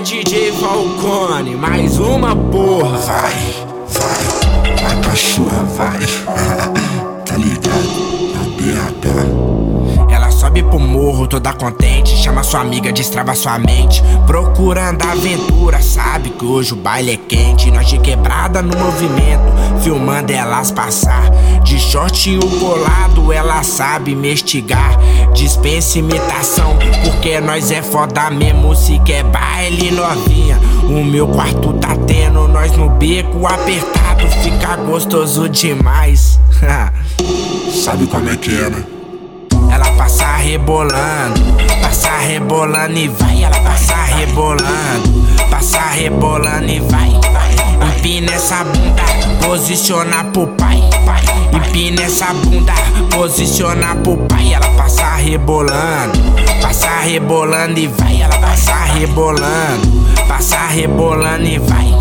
DJ, DJ Falcone, mais uma porra. Vai, vai, vai cachorra, vai. toda contente, chama sua amiga, destrava sua mente. Procurando aventura, sabe que hoje o baile é quente. Nós de quebrada no movimento, filmando elas passar. De short e o colado, ela sabe mestigar. Dispensa imitação, porque nós é foda mesmo. Se quer baile novinha, o meu quarto tá tendo. Nós no beco apertado, fica gostoso demais. Sabe como é que é, né? Ela passa rebolando, passa rebolando e vai. Ela passa rebolando, passa rebolando e vai. Empina essa bunda, posiciona pro pai. Empina essa bunda, posiciona pro pai. Ela passa rebolando, passa rebolando e vai. Ela passa rebolando, passa rebolando e vai.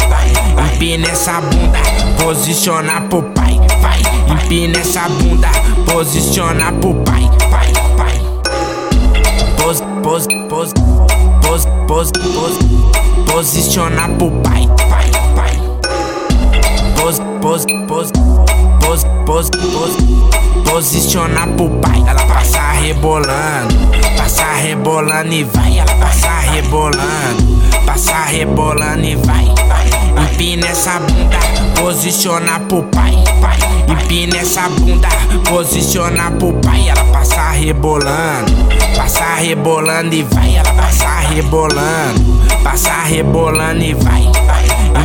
Empina essa bunda, posiciona pro pai. Vai, empina essa bunda, posiciona pro pai. Pai, pai. Pos, pos, pos, pos, pos, pos, posiciona pro pai. Pai, pai. Pos, pos, pos, pos, pos, pos, posiciona pro pai. Ela passa rebolando, passa rebolando e vai. Ela passa rebolando, passa rebolando e vai. Empina essa bunda, posiciona pro pai. pai. Empina essa bunda, posiciona pro pai. Ela passa rebolando, passa rebolando e vai. Ela passa rebolando, passa rebolando e vai.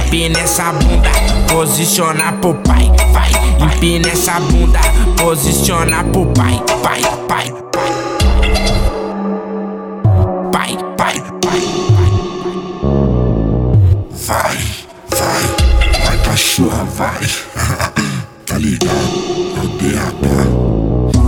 Empina essa bunda, posiciona pro pai. Vai, empina essa bunda, posiciona pro pai. Pai, pai, pai. Pai, pai, pai. Vai, vai, vai cachorra, vai. Ligado?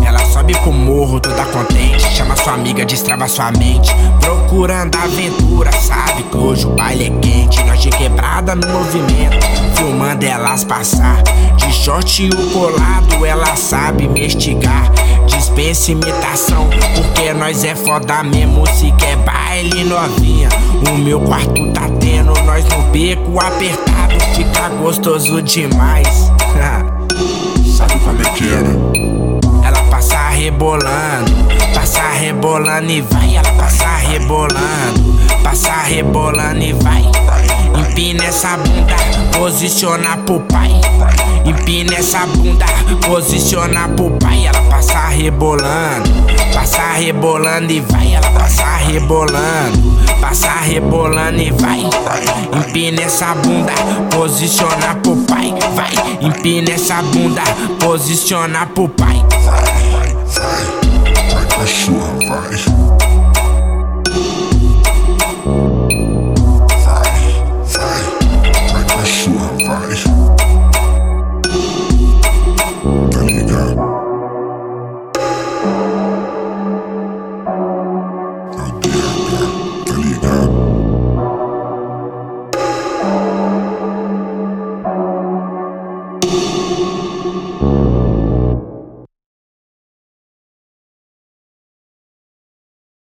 Ela sobe pro morro toda contente, chama sua amiga, destrava sua mente. Procurando aventura, sabe que hoje o baile é quente. Nós de quebrada no movimento, filmando elas passar. De short e o colado, ela sabe mestigar. Dispensa imitação, porque nós é foda mesmo. Se quer baile novinha, o meu quarto tá tendo. Nós no beco apertado, fica gostoso demais. Ela passa rebolando, passa rebolando e vai. Ela passa rebolando, passa rebolando e vai. Empina essa bunda, posiciona pro pai. Empina essa bunda, posiciona pro pai. Ela passa rebolando, passa rebolando e vai. Ela passa rebolando, passa rebolando e vai. Empina essa bunda, posiciona pro pai. Vai, empina essa bunda, posiciona pro pai. Vai, vai, vai cachorra, vai.